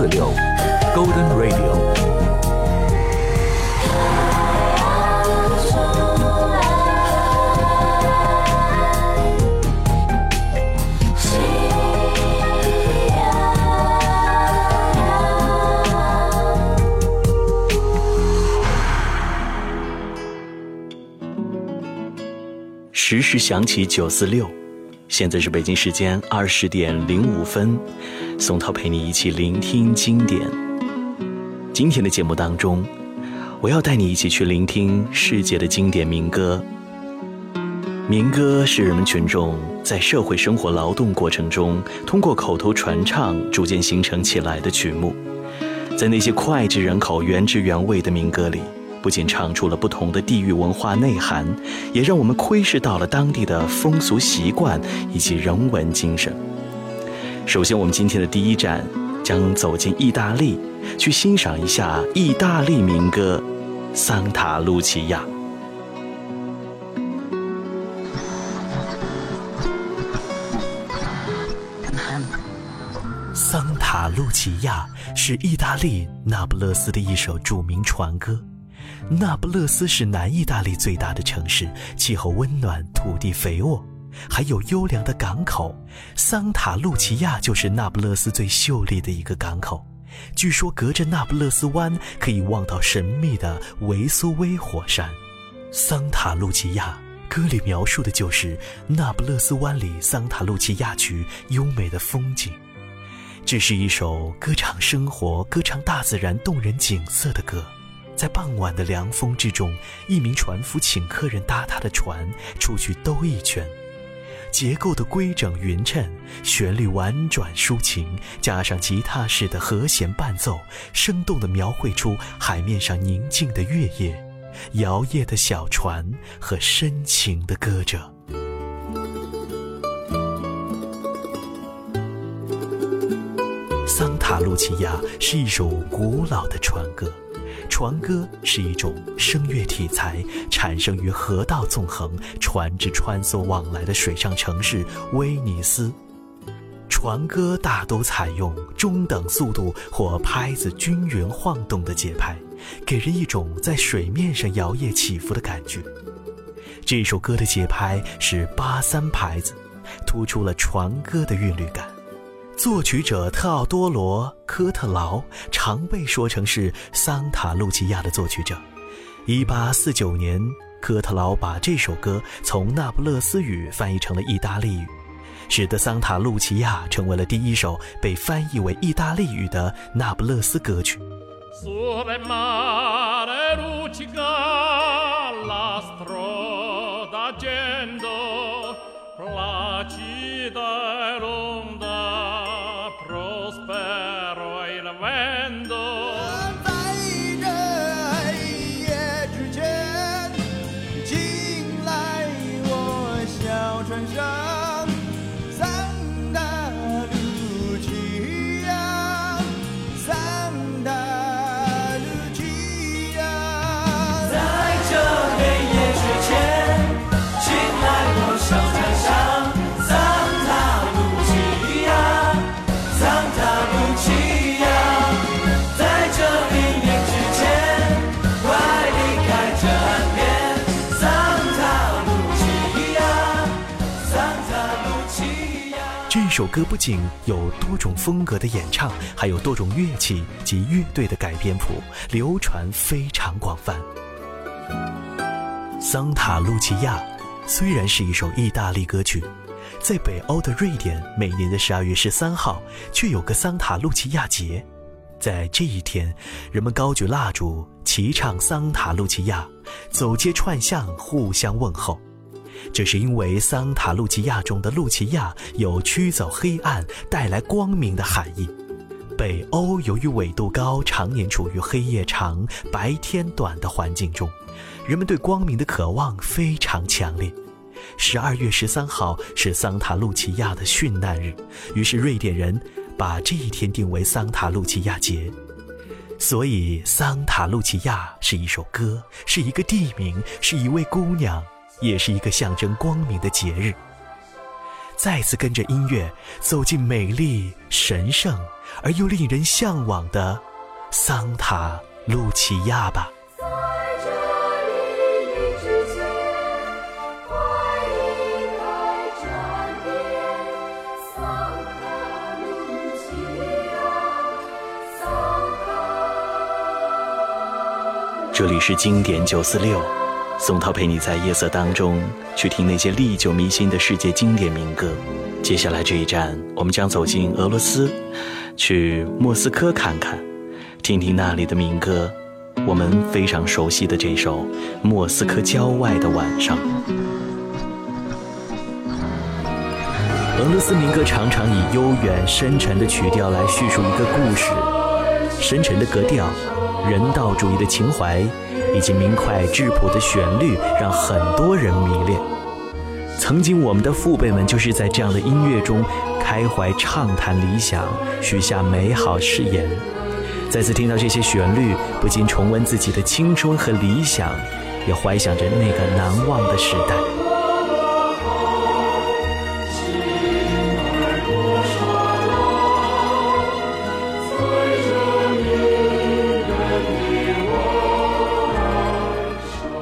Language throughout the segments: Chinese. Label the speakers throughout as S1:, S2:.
S1: 四六，Golden Radio。
S2: 时时响起九四六，现在是北京时间二十点零五分，宋涛陪你一起聆听经典。今天的节目当中，我要带你一起去聆听世界的经典民歌。民歌是人们群众在社会生活劳动过程中，通过口头传唱逐渐形成起来的曲目。在那些脍炙人口、原汁原味的民歌里。不仅唱出了不同的地域文化内涵，也让我们窥视到了当地的风俗习惯以及人文精神。首先，我们今天的第一站将走进意大利，去欣赏一下意大利民歌《桑塔露琪亚》。桑塔露琪亚是意大利那不勒斯的一首著名船歌。那不勒斯是南意大利最大的城市，气候温暖，土地肥沃，还有优良的港口。桑塔露琪亚就是那不勒斯最秀丽的一个港口。据说隔着那不勒斯湾可以望到神秘的维苏威火山。桑塔露琪亚歌里描述的就是那不勒斯湾里桑塔露琪亚区优美的风景。这是一首歌唱生活、歌唱大自然动人景色的歌。在傍晚的凉风之中，一名船夫请客人搭他的船出去兜一圈。结构的规整匀称，旋律婉转抒情，加上吉他式的和弦伴奏，生动地描绘出海面上宁静的月夜、摇曳的小船和深情的歌者。桑塔露琪亚是一首古老的船歌。船歌是一种声乐体裁，产生于河道纵横、船只穿梭往来的水上城市威尼斯。船歌大都采用中等速度或拍子均匀晃动的节拍，给人一种在水面上摇曳起伏的感觉。这首歌的节拍是八三拍子，突出了船歌的韵律感。作曲者特奥多罗·科特劳常被说成是桑塔露琪亚的作曲者。1849年，科特劳把这首歌从那不勒斯语翻译成了意大利语，使得桑塔露琪亚成为了第一首被翻译为意大利语的那不勒斯歌曲。首歌不仅有多种风格的演唱，还有多种乐器及乐队的改编谱，流传非常广泛。桑塔露琪亚虽然是一首意大利歌曲，在北欧的瑞典，每年的十二月十三号却有个桑塔露琪亚节，在这一天，人们高举蜡烛，齐唱桑塔露琪亚，走街串巷，互相问候。这是因为桑塔露琪亚中的露琪亚有驱走黑暗、带来光明的含义。北欧由于纬度高，常年处于黑夜长、白天短的环境中，人们对光明的渴望非常强烈。十二月十三号是桑塔露琪亚的殉难日，于是瑞典人把这一天定为桑塔露琪亚节。所以，桑塔露琪亚是一首歌，是一个地名，是一位姑娘。也是一个象征光明的节日。再次跟着音乐走进美丽、神圣而又令人向往的桑塔露琪亚吧。这里是经典九四六，宋涛陪你在夜色当中去听那些历久弥新的世界经典民歌。接下来这一站，我们将走进俄罗斯，去莫斯科看看，听听那里的民歌。我们非常熟悉的这首《莫斯科郊外的晚上》。俄罗斯民歌常常以悠远深沉的曲调来叙述一个故事，深沉的格调。人道主义的情怀，以及明快质朴的旋律，让很多人迷恋。曾经，我们的父辈们就是在这样的音乐中开怀畅谈理想，许下美好誓言。再次听到这些旋律，不禁重温自己的青春和理想，也怀想着那个难忘的时代。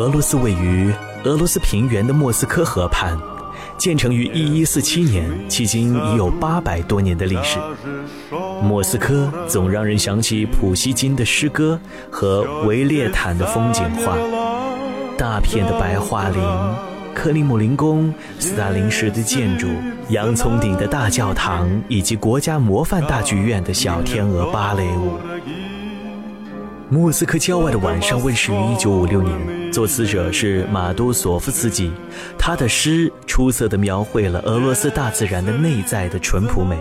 S2: 俄罗斯位于俄罗斯平原的莫斯科河畔，建成于1147年，迄今已有八百多年的历史。莫斯科总让人想起普希金的诗歌和维列坦的风景画，大片的白桦林、克里姆林宫、斯大林时的建筑、洋葱顶的大教堂，以及国家模范大剧院的小天鹅芭蕾舞。莫斯科郊外的晚上问世于1956年。作词者是马都索夫斯基，他的诗出色地描绘了俄罗斯大自然的内在的淳朴美，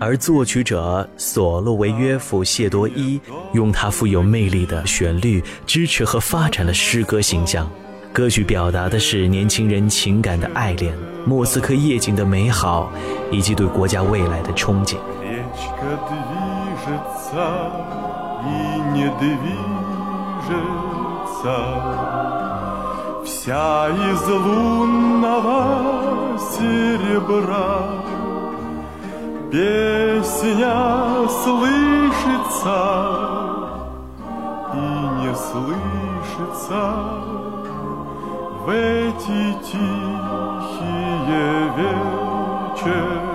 S2: 而作曲者索洛维约夫谢多伊用他富有魅力的旋律支持和发展了诗歌形象。歌曲表达的是年轻人情感的爱恋、莫斯科夜景的美好，以及对国家未来的憧憬。
S3: Вся из лунного серебра. Песня слышится и не слышится В эти тихие вечера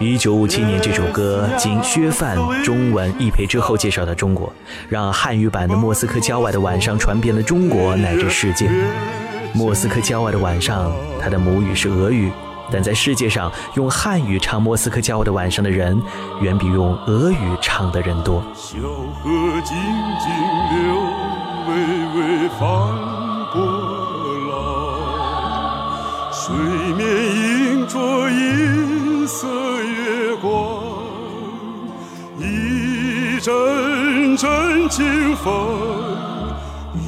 S2: 一九五七年，这首歌经薛范中文译配之后介绍到中国，让汉语版的《莫斯科郊外的晚上》传遍了中国乃至世界。莫斯科郊外的晚上，它的母语是俄语，但在世界上用汉语唱《莫斯科郊外的晚上》的人，远比用俄语唱的人多。
S3: 小河静静流，微微泛波浪，水面映着色月光，一。阵阵清风，一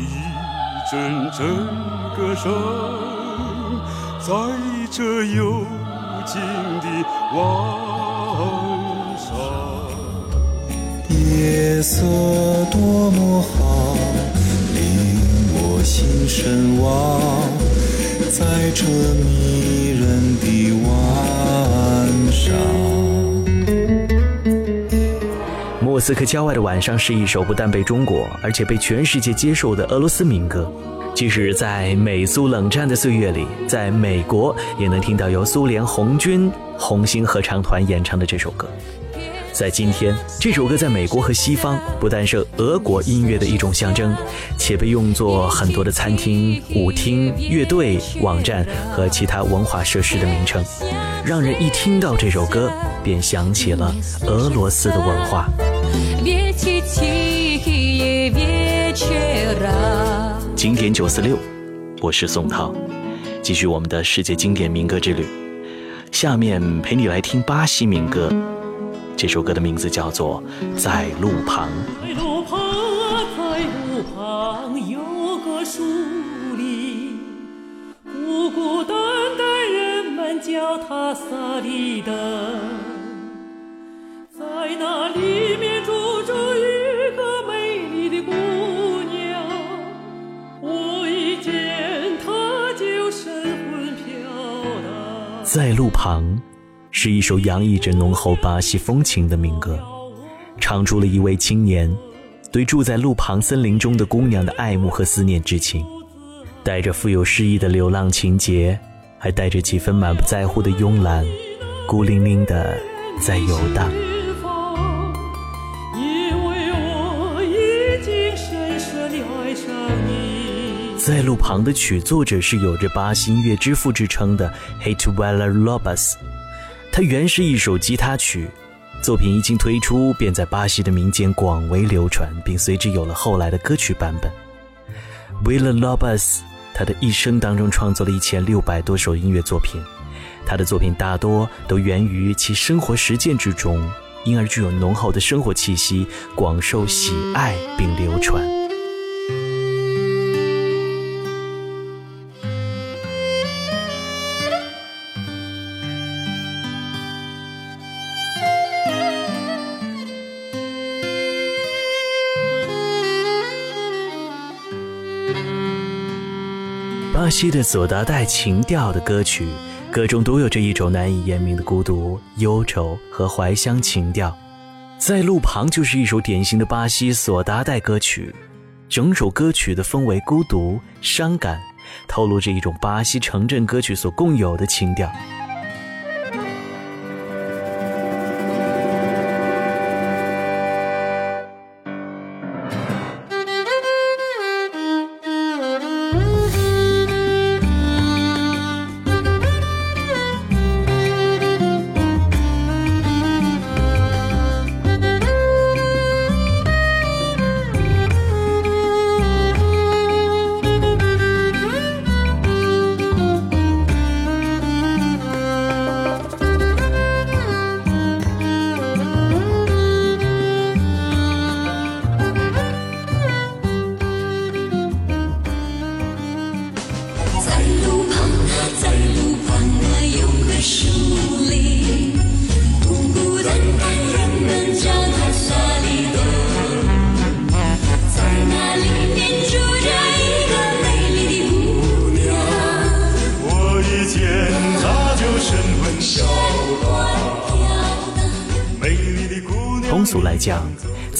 S3: 阵阵歌声，在这幽静的晚上。
S4: 夜色多么好，令我心神往，在这迷人的晚
S2: 莫斯科郊外的晚上是一首不但被中国，而且被全世界接受的俄罗斯民歌。即使在美苏冷战的岁月里，在美国也能听到由苏联红军红星合唱团演唱的这首歌。在今天，这首歌在美国和西方不但是俄国音乐的一种象征，且被用作很多的餐厅、舞厅、乐队、网站和其他文化设施的名称，让人一听到这首歌便想起了俄罗斯的文化。经典九四六，我是宋涛，继续我们的世界经典民歌之旅。下面陪你来听巴西民歌，这首歌的名字叫做《在路旁》。
S5: 在路旁，在路旁有个树林，孤孤单叫他萨利德，在那里面住着一个美丽的姑娘我一见她就神魂飘荡。
S2: 在路旁是一首洋溢着浓厚巴西风情的民歌，唱出了一位青年对住在路旁森林中的姑娘的爱慕和思念之情，带着富有诗意的流浪情节，还带着几分满不在乎的慵懒，孤零零的在游荡。在路旁的曲作者是有着巴西音乐之父之称的 h a t w e l l e r Lobas，它原是一首吉他曲，作品一经推出便在巴西的民间广为流传，并随之有了后来的歌曲版本。w i l l e Lobas，他的一生当中创作了一千六百多首音乐作品，他的作品大多都源于其生活实践之中，因而具有浓厚的生活气息，广受喜爱并流传。西的索达带情调的歌曲，歌中都有着一种难以言明的孤独、忧愁和怀乡情调。在路旁就是一首典型的巴西索达带歌曲，整首歌曲的氛围孤独、伤感，透露着一种巴西城镇歌曲所共有的情调。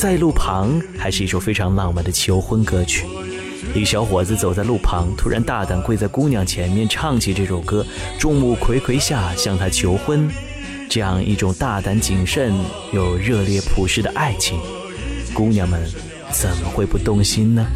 S2: 在路旁还是一首非常浪漫的求婚歌曲。一小伙子走在路旁，突然大胆跪在姑娘前面，唱起这首歌，众目睽睽下向她求婚。这样一种大胆谨慎又热烈朴实的爱情，姑娘们怎么会不动心呢？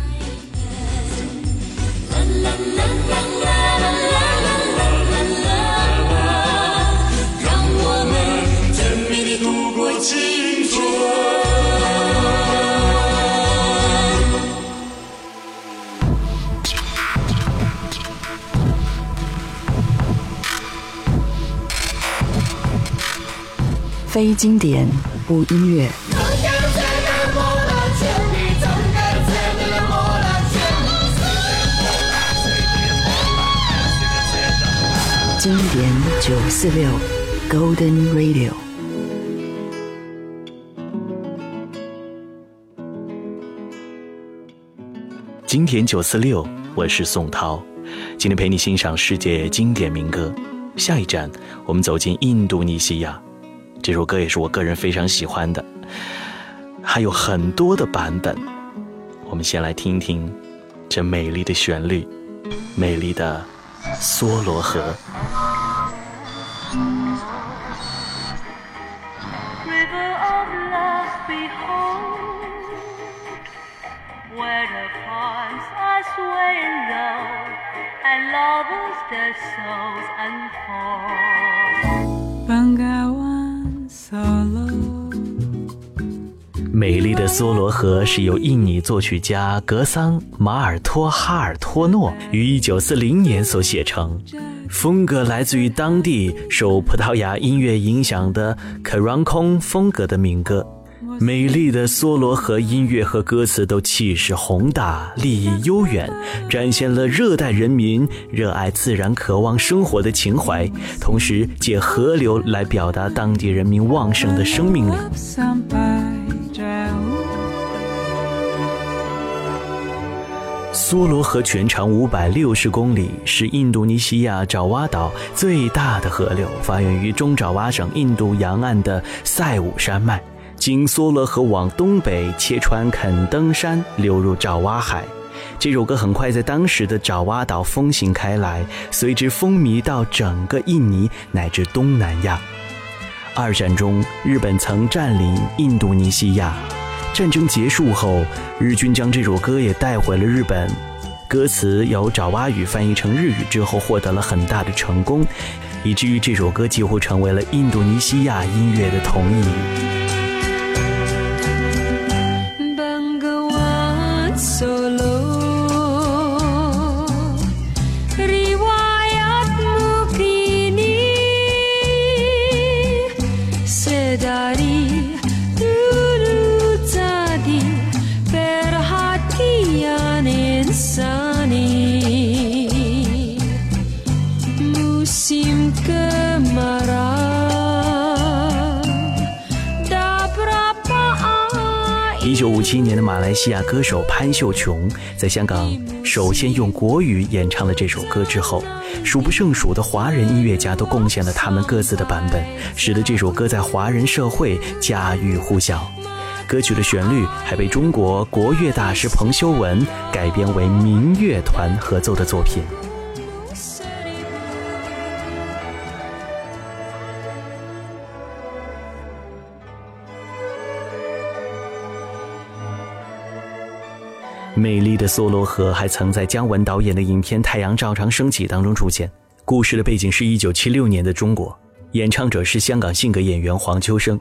S6: 非经典不音乐，经典九四六，Golden Radio。
S2: 经典九四六，我是宋涛，今天陪你欣赏世界经典民歌。下一站，我们走进印度尼西亚。这首歌也是我个人非常喜欢的，还有很多的版本。我们先来听听这美丽的旋律，美丽的梭罗河。美丽的梭罗河是由印尼作曲家格桑马尔托哈尔托诺于1940年所写成，风格来自于当地受葡萄牙音乐影响的克朗空风格的民歌。美丽的梭罗河音乐和歌词都气势宏大、立意悠远，展现了热带人民热爱自然、渴望生活的情怀，同时借河流来表达当地人民旺盛的生命力。梭罗河全长五百六十公里，是印度尼西亚爪哇岛最大的河流，发源于中爪哇省印度洋岸的塞武山脉，经梭罗河往东北切穿肯登山，流入爪哇海。这首歌很快在当时的爪哇岛风行开来，随之风靡到整个印尼乃至东南亚。二战中，日本曾占领印度尼西亚。战争结束后，日军将这首歌也带回了日本。歌词由爪哇语翻译成日语之后，获得了很大的成功，以至于这首歌几乎成为了印度尼西亚音乐的统一语。七年的马来西亚歌手潘秀琼在香港首先用国语演唱了这首歌之后，数不胜数的华人音乐家都贡献了他们各自的版本，使得这首歌在华人社会家喻户晓。歌曲的旋律还被中国国乐大师彭修文改编为民乐团合奏的作品。的梭罗河还曾在姜文导演的影片《太阳照常升起》当中出现。故事的背景是一九七六年的中国，演唱者是香港性格演员黄秋生。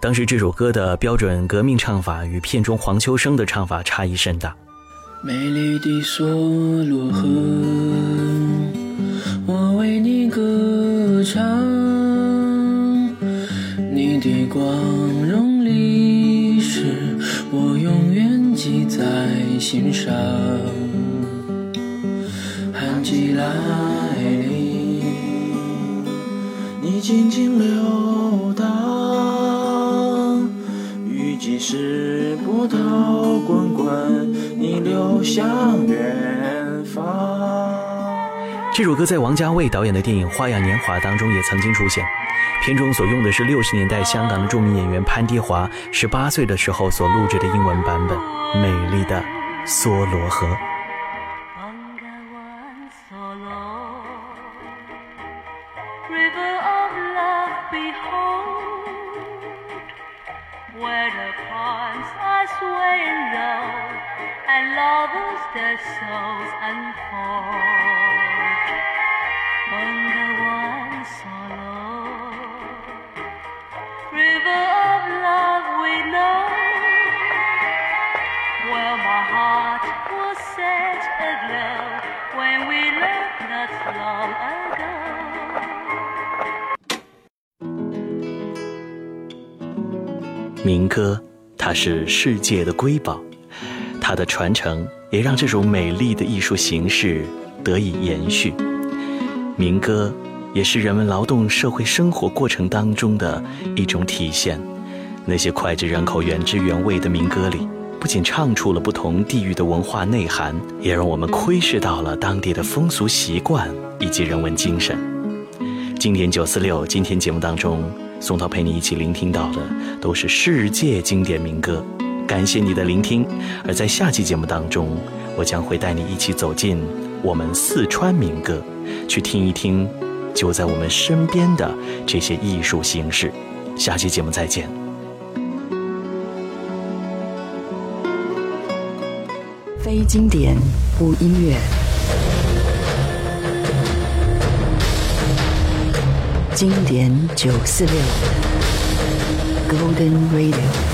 S2: 当时这首歌的标准革命唱法与片中黄秋生的唱法差异甚大。
S7: 美丽的梭罗河，我为你歌唱，你的光在心上，寒季来临，你静静流淌，雨季时波涛滚滚，你流向远方。
S2: 这首歌在王家卫导演的电影《花样年华》当中也曾经出现。片中所用的是六十年代香港的著名演员潘迪华十八岁的时候所录制的英文版本《美丽的梭罗河》。民歌，它是世界的瑰宝，它的传承也让这种美丽的艺术形式得以延续。民歌也是人们劳动社会生活过程当中的一种体现。那些脍炙人口、原汁原味的民歌里，不仅唱出了不同地域的文化内涵，也让我们窥视到了当地的风俗习惯以及人文精神。经典九四六，今天节目当中，宋涛陪你一起聆听到的都是世界经典民歌。感谢你的聆听，而在下期节目当中，我将会带你一起走进我们四川民歌，去听一听就在我们身边的这些艺术形式。下期节目再见。
S6: 非经典不音乐，经典九四六，Golden Radio。